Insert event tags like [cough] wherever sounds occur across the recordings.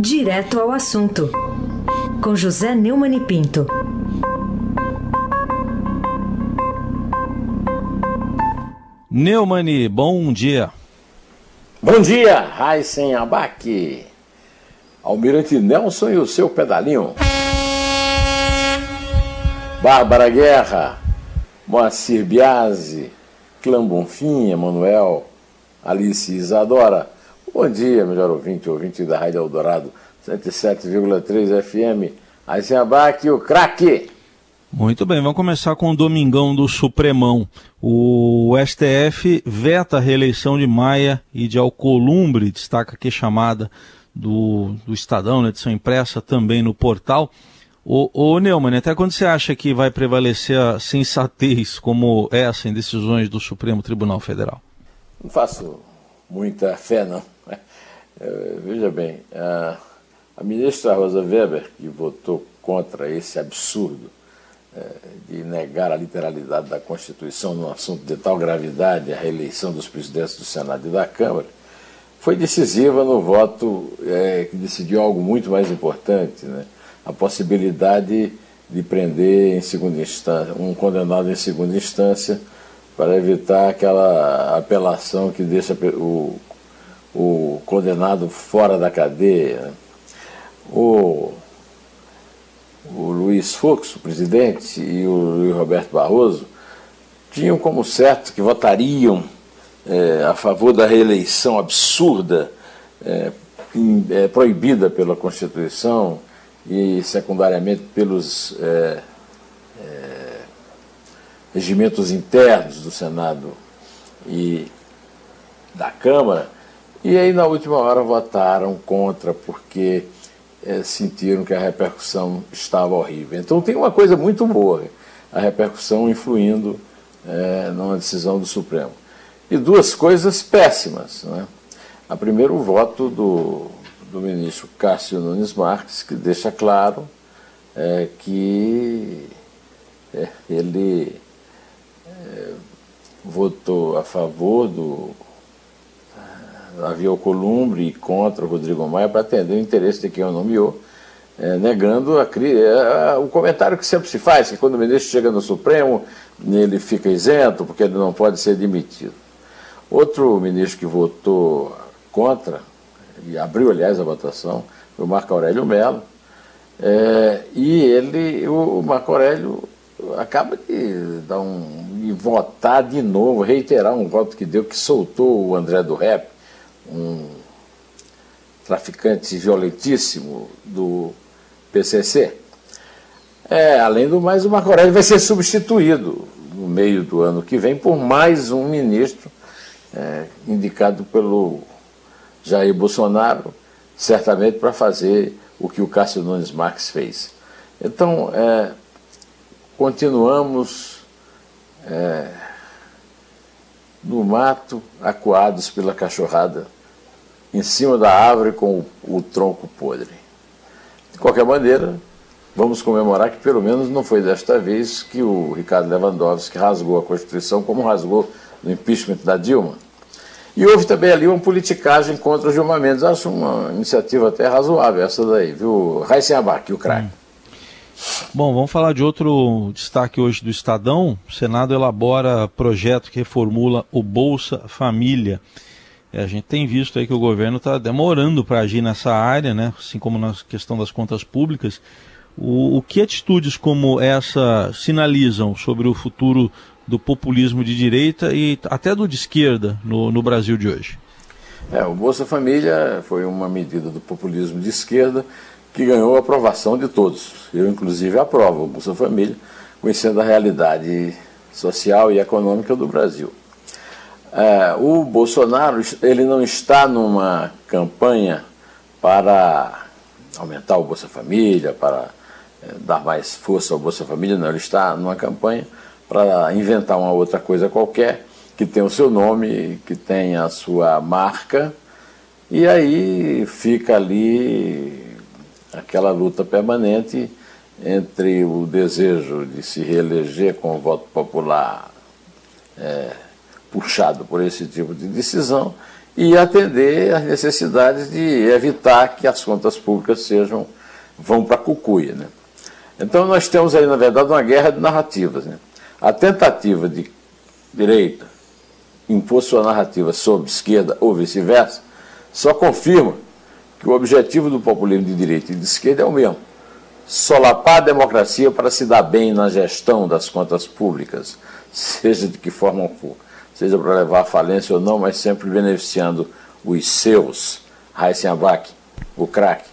Direto ao assunto, com José Neumann e Pinto. Neumani, bom dia. Bom dia, Raíssen Abac, Almirante Nelson e o seu pedalinho. Bárbara Guerra, Moacir Biasi, Clã Bonfim, Emanuel, Alice Isadora. Bom dia, melhor ouvinte, ouvinte da Rádio Eldorado, 107,3 FM. Abac, o craque. Muito bem, vamos começar com o Domingão do Supremão. O STF veta a reeleição de Maia e de Alcolumbre, destaca aqui a chamada do, do Estadão, né, edição impressa, também no portal. O, o Neumann, até quando você acha que vai prevalecer a sensatez como essa em decisões do Supremo Tribunal Federal? Não faço muita fé, não. É, [laughs] veja bem, a, a ministra Rosa Weber, que votou contra esse absurdo de negar a literalidade da Constituição num assunto de tal gravidade, a reeleição dos presidentes do Senado e da Câmara, foi decisiva no voto é, que decidiu algo muito mais importante, né? a possibilidade de prender em segunda instância, um condenado em segunda instância para evitar aquela apelação que deixa o, o condenado fora da cadeia. Né? O, o Luiz Fux, o presidente, e o Luiz Roberto Barroso, tinham como certo que votariam é, a favor da reeleição absurda, é, é, proibida pela Constituição e secundariamente pelos é, regimentos internos do Senado e da Câmara, e aí na última hora votaram contra, porque é, sentiram que a repercussão estava horrível. Então tem uma coisa muito boa, a repercussão influindo é, numa decisão do Supremo. E duas coisas péssimas. Né? A primeira, o voto do, do ministro Cássio Nunes Marques, que deixa claro é, que ele é, votou a favor do havia o Columbre contra o Rodrigo Maia para atender o interesse de quem o nomeou, é, negando a, é, o comentário que sempre se faz, que quando o ministro chega no Supremo, ele fica isento, porque ele não pode ser demitido. Outro ministro que votou contra, e abriu, aliás, a votação, foi o Marco Aurélio Mello, é, e ele, o Marco Aurélio, acaba de dar um de votar de novo, reiterar um voto que deu, que soltou o André do Rep, um traficante violentíssimo do PCC. É, além do mais, o Marco Aurélio vai ser substituído no meio do ano que vem por mais um ministro é, indicado pelo Jair Bolsonaro, certamente para fazer o que o Cássio Nunes Marques fez. Então, é, continuamos é, no mato, acuados pela cachorrada em cima da árvore com o, o tronco podre. De qualquer maneira, vamos comemorar que pelo menos não foi desta vez que o Ricardo Lewandowski rasgou a Constituição como rasgou no impeachment da Dilma. E houve também ali uma politicagem contra o Gilmar Mendes. Acho uma iniciativa até razoável essa daí, viu? Abac, o craque. Bom, vamos falar de outro destaque hoje do Estadão. O Senado elabora projeto que reformula o Bolsa Família. É, a gente tem visto aí que o governo está demorando para agir nessa área, né? assim como na questão das contas públicas. O, o, que atitudes como essa sinalizam sobre o futuro do populismo de direita e até do de esquerda no, no Brasil de hoje? É, o Bolsa Família foi uma medida do populismo de esquerda que ganhou a aprovação de todos. Eu, inclusive, aprovo o Bolsa Família, conhecendo a realidade social e econômica do Brasil. É, o Bolsonaro ele não está numa campanha para aumentar o Bolsa Família, para é, dar mais força ao Bolsa Família, não. Ele está numa campanha para inventar uma outra coisa qualquer que tem o seu nome, que tem a sua marca, e aí fica ali aquela luta permanente entre o desejo de se reeleger com o voto popular. É, puxado por esse tipo de decisão e atender às necessidades de evitar que as contas públicas sejam vão para a cucuia. Né? Então nós temos aí, na verdade, uma guerra de narrativas. Né? A tentativa de direita impor sua narrativa sobre esquerda ou vice-versa só confirma que o objetivo do populismo de direita e de esquerda é o mesmo: solapar a democracia para se dar bem na gestão das contas públicas, [laughs] seja de que forma for, seja para levar à falência ou não, mas sempre beneficiando os seus. Abac, o craque.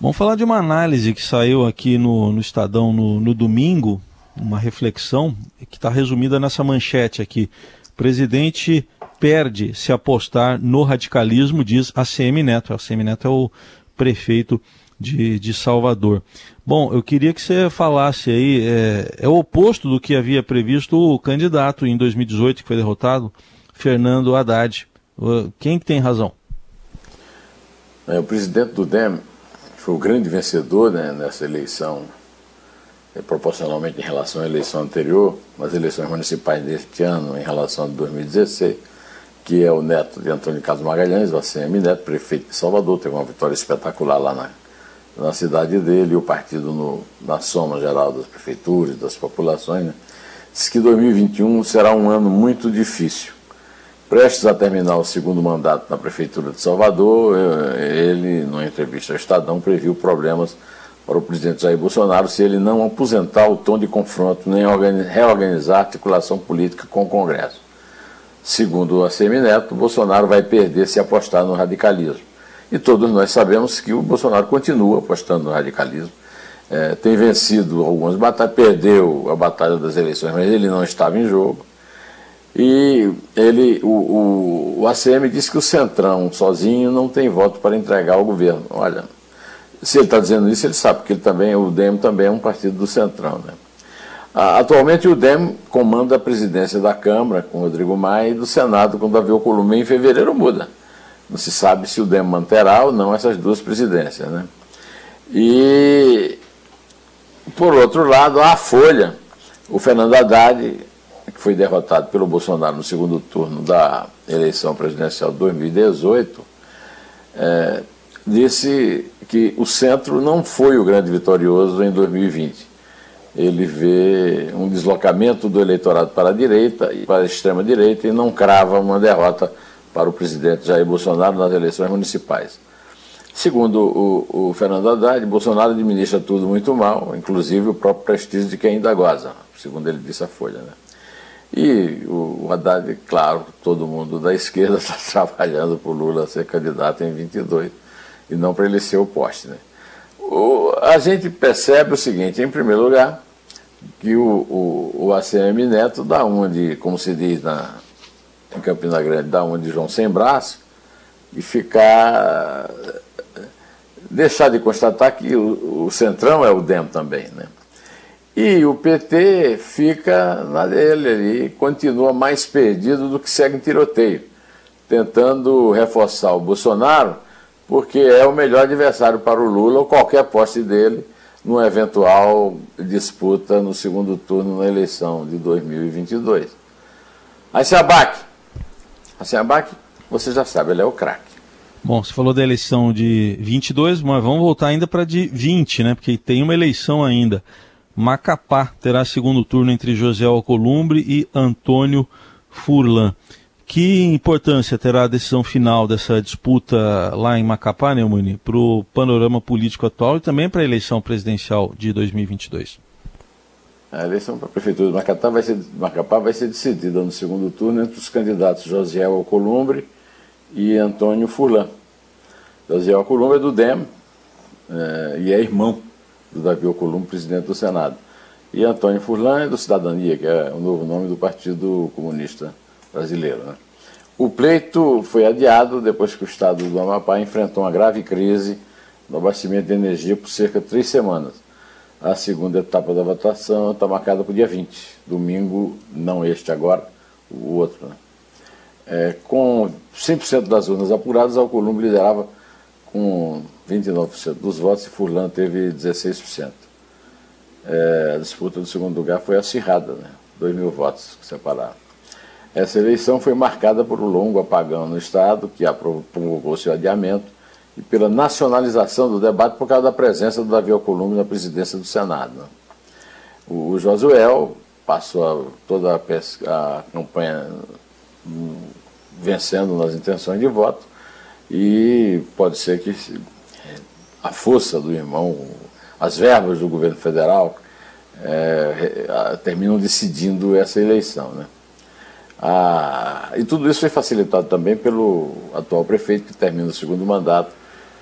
Vamos falar de uma análise que saiu aqui no, no Estadão no, no domingo, uma reflexão que está resumida nessa manchete aqui. Presidente perde se apostar no radicalismo, diz a CM Neto. A CM Neto é o prefeito de, de Salvador. Bom, eu queria que você falasse aí, é, é o oposto do que havia previsto o candidato em 2018, que foi derrotado, Fernando Haddad. Quem tem razão? É, o presidente do DEM foi o grande vencedor né, nessa eleição, é, proporcionalmente em relação à eleição anterior, nas eleições municipais deste ano, em relação a 2016, que é o neto de Antônio Carlos Magalhães, o ACM Neto, prefeito de Salvador, teve uma vitória espetacular lá na, na cidade dele, o partido no, na soma geral das prefeituras, das populações, né, diz que 2021 será um ano muito difícil prestes a terminar o segundo mandato na Prefeitura de Salvador, ele, numa entrevista ao Estadão, previu problemas para o presidente Jair Bolsonaro se ele não aposentar o tom de confronto nem reorganizar a articulação política com o Congresso. Segundo o ACM Neto, Bolsonaro vai perder se apostar no radicalismo. E todos nós sabemos que o Bolsonaro continua apostando no radicalismo. É, tem vencido algumas batalhas, perdeu a batalha das eleições, mas ele não estava em jogo. E ele, o, o, o ACM disse que o Centrão sozinho não tem voto para entregar ao governo. Olha, se ele está dizendo isso, ele sabe, porque ele também, o DEM também é um partido do Centrão. Né? Atualmente o DEM comanda a presidência da Câmara com Rodrigo Maia e do Senado com Davi Alcolumbre. Em fevereiro muda. Não se sabe se o DEM manterá ou não essas duas presidências. Né? E, por outro lado, a Folha, o Fernando Haddad que foi derrotado pelo Bolsonaro no segundo turno da eleição presidencial de 2018, é, disse que o centro não foi o grande vitorioso em 2020. Ele vê um deslocamento do eleitorado para a direita e para a extrema-direita e não crava uma derrota para o presidente Jair Bolsonaro nas eleições municipais. Segundo o, o Fernando Haddad, Bolsonaro administra tudo muito mal, inclusive o próprio prestígio de quem ainda goza, segundo ele disse a Folha. Né? E o, o Haddad, claro, todo mundo da esquerda está [laughs] trabalhando para o Lula ser candidato em 22 e não para ele ser o poste. Né? O, a gente percebe o seguinte, em primeiro lugar, que o, o, o ACM Neto dá uma de, como se diz na, em Campina Grande, dá uma de João sem braço e ficar deixar de constatar que o, o Centrão é o DEM também, né? E o PT fica na dele ali, continua mais perdido do que segue em tiroteio, tentando reforçar o Bolsonaro, porque é o melhor adversário para o Lula ou qualquer poste dele numa eventual disputa no segundo turno na eleição de 2022. Aí se abaque. A se abaque, você já sabe, ele é o craque. Bom, você falou da eleição de 22, mas vamos voltar ainda para de 20, né? Porque tem uma eleição ainda. Macapá terá segundo turno entre José Alcolumbre e Antônio Furlan. Que importância terá a decisão final dessa disputa lá em Macapá, Neumani, para o panorama político atual e também para a eleição presidencial de 2022? A eleição para a Prefeitura de Macapá vai, ser, Macapá vai ser decidida no segundo turno entre os candidatos José Alcolumbre e Antônio Furlan. José Alcolumbre é do DEM é, e é irmão do Davi Alcolumbre, presidente do Senado. E Antônio Furlan é do Cidadania, que é o novo nome do Partido Comunista Brasileiro. Né? O pleito foi adiado depois que o estado do Amapá enfrentou uma grave crise no abastecimento de energia por cerca de três semanas. A segunda etapa da votação está marcada para o dia 20, domingo, não este agora, o outro. Né? É, com 100% das urnas apuradas, Alcolumbre liderava com 29% dos votos e Furlan teve 16%. É, a disputa do segundo lugar foi acirrada, né? 2 mil votos que separaram. Essa eleição foi marcada por um longo apagão no Estado, que provocou seu adiamento, e pela nacionalização do debate por causa da presença do Davi Alcolumbre na presidência do Senado. O Josuel passou toda a, pesca, a campanha hum, vencendo nas intenções de voto, e pode ser que a força do irmão, as verbas do governo federal, é, terminam decidindo essa eleição. Né? Ah, e tudo isso foi facilitado também pelo atual prefeito, que termina o segundo mandato,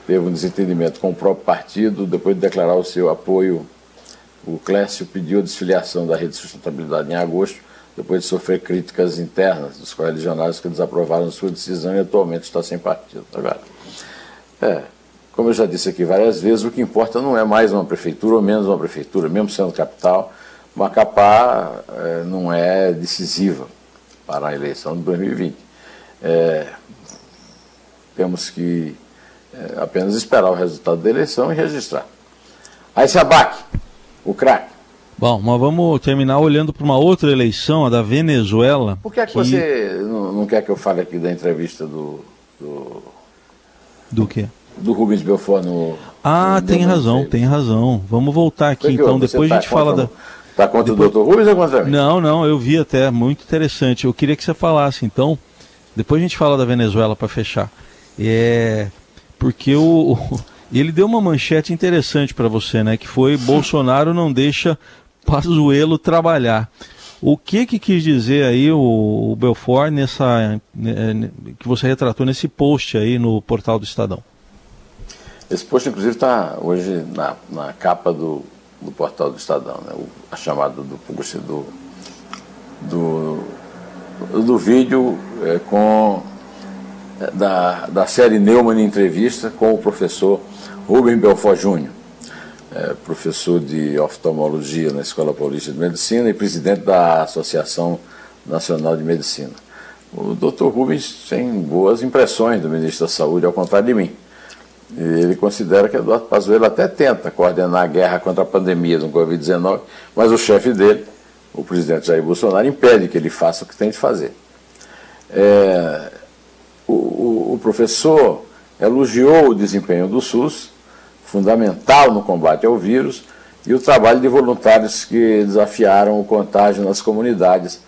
teve um desentendimento com o próprio partido, depois de declarar o seu apoio, o Clécio pediu a desfiliação da Rede de Sustentabilidade em agosto, depois de sofrer críticas internas dos correligionários que desaprovaram sua decisão e atualmente está sem partido. Agora, é, como eu já disse aqui várias vezes, o que importa não é mais uma prefeitura ou menos uma prefeitura, mesmo sendo capital, Macapá é, não é decisiva para a eleição de 2020. É, temos que é, apenas esperar o resultado da eleição e registrar. Aí se abaque, o craque. Bom, mas vamos terminar olhando para uma outra eleição, a da Venezuela. Por que, é que, que... você não, não, quer que eu fale aqui da entrevista do. Do, do quê? do Rubens Belfort no. Ah, no tem razão, tem razão. Vamos voltar aqui então, depois tá a gente fala da. Está contra depois... o doutor Rubens ou contra mim? Não, não, eu vi até, muito interessante. Eu queria que você falasse então. Depois a gente fala da Venezuela para fechar. É. Porque o, ele deu uma manchete interessante para você, né? Que foi Bolsonaro não deixa Pazuello trabalhar. O que que quis dizer aí o, o Belfort nessa né, que você retratou nesse post aí no portal do Estadão? Esse post, inclusive, está hoje na, na capa do, do portal do Estadão, né? a chamada do, do, do, do vídeo é, com, é, da, da série Neumann Entrevista com o professor Rubem Belfort Júnior, é, professor de oftalmologia na Escola Paulista de Medicina e presidente da Associação Nacional de Medicina. O doutor Rubens tem boas impressões do ministro da Saúde, ao contrário de mim. Ele considera que Eduardo Pazuello até tenta coordenar a guerra contra a pandemia do Covid-19, mas o chefe dele, o presidente Jair Bolsonaro, impede que ele faça o que tem de fazer. É, o, o, o professor elogiou o desempenho do SUS, fundamental no combate ao vírus, e o trabalho de voluntários que desafiaram o contágio nas comunidades,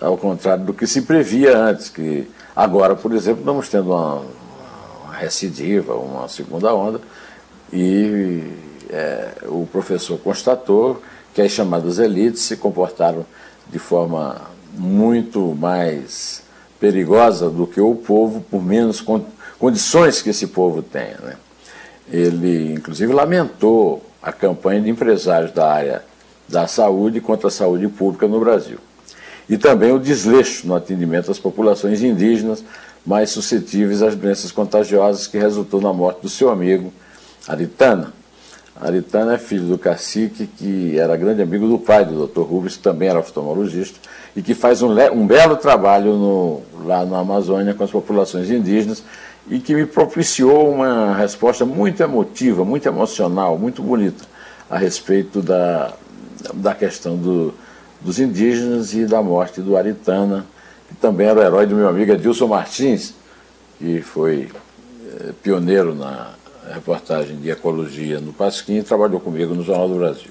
ao contrário do que se previa antes, que agora, por exemplo, estamos tendo uma recidiva, uma segunda onda, e é, o professor constatou que as chamadas elites se comportaram de forma muito mais perigosa do que o povo, por menos condições que esse povo tenha. Né? Ele, inclusive, lamentou a campanha de empresários da área da saúde contra a saúde pública no Brasil. E também o desleixo no atendimento às populações indígenas, mais suscetíveis às doenças contagiosas que resultou na morte do seu amigo Aritana. Aritana é filho do cacique, que era grande amigo do pai do Dr. Rubens, que também era oftalmologista, e que faz um, um belo trabalho no, lá na Amazônia com as populações indígenas, e que me propiciou uma resposta muito emotiva, muito emocional, muito bonita a respeito da, da questão do, dos indígenas e da morte do Aritana que também era herói do meu amigo Edilson Martins, que foi é, pioneiro na reportagem de ecologia no Pasquim e trabalhou comigo no Jornal do Brasil.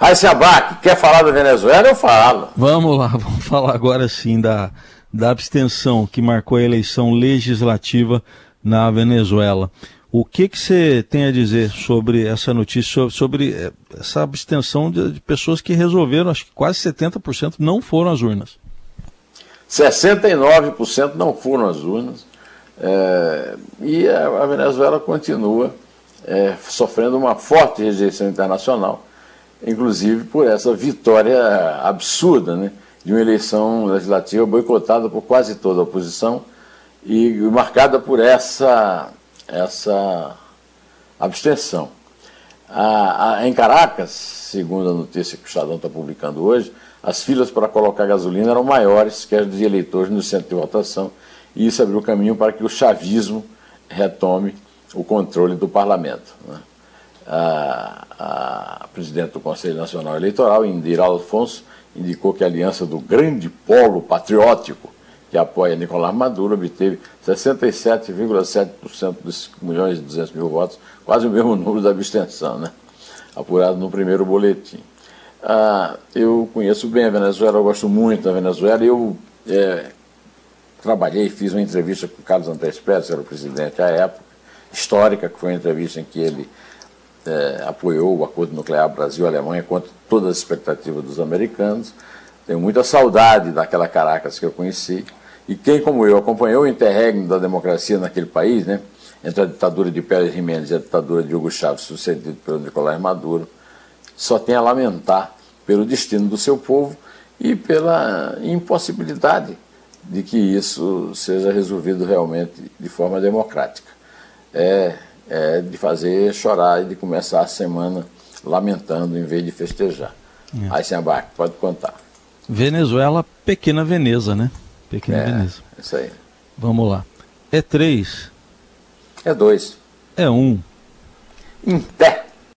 Aí se abaque, quer falar da Venezuela? Eu falo. Vamos lá, [laughs] vamos falar agora sim da, da abstenção que marcou a eleição legislativa na Venezuela. O que, que você tem a dizer sobre essa notícia, sobre, sobre eh, essa abstenção de, de pessoas que resolveram, acho que quase 70% não foram às urnas? 69% não foram às urnas. É, e a, Venezuela continua é, sofrendo uma forte rejeição internacional, inclusive por essa vitória absurda né, de uma eleição legislativa boicotada por quase toda a oposição e marcada por essa, essa abstenção. Em Caracas, segundo a notícia que o Estadão está publicando hoje, as filas para colocar gasolina eram maiores que as de eleitores no centro de votação, e isso abriu caminho para que o chavismo retome o controle do parlamento. Né? a, a presidente do Conselho Nacional Eleitoral, Indira Alfonso, indicou que a aliança do grande polo patriótico que apoia Nicolás Maduro obteve 67,7% dos 5 milhões e 200 mil votos, quase o mesmo [laughs] número da abstenção, né? apurado no primeiro boletim. Ah, eu conheço bem a Venezuela, eu gosto muito da Venezuela. Eu é, trabalhei, fiz uma entrevista com o Carlos Andrés Pérez, era o presidente à época, histórica, que foi uma entrevista em que ele é, apoiou o acordo nuclear Brasil-Alemanha contra todas as expectativas dos americanos. Tenho muita saudade daquela Caracas que eu conheci. E quem, como eu, acompanhou o interregno da democracia naquele país, né, entre a ditadura de Pérez Jiménez e a ditadura de Hugo Chávez, sucedido pelo Nicolás Maduro, só tem a lamentar pelo destino do seu povo e pela impossibilidade de que isso seja resolvido realmente de forma democrática. É, é de fazer chorar e de começar a semana lamentando em vez de festejar. É. Aí, sem abarque, pode contar. Venezuela, pequena Veneza, né? Pequena é, Veneza. Isso aí. Vamos lá. É três. É dois. É um. Em pé.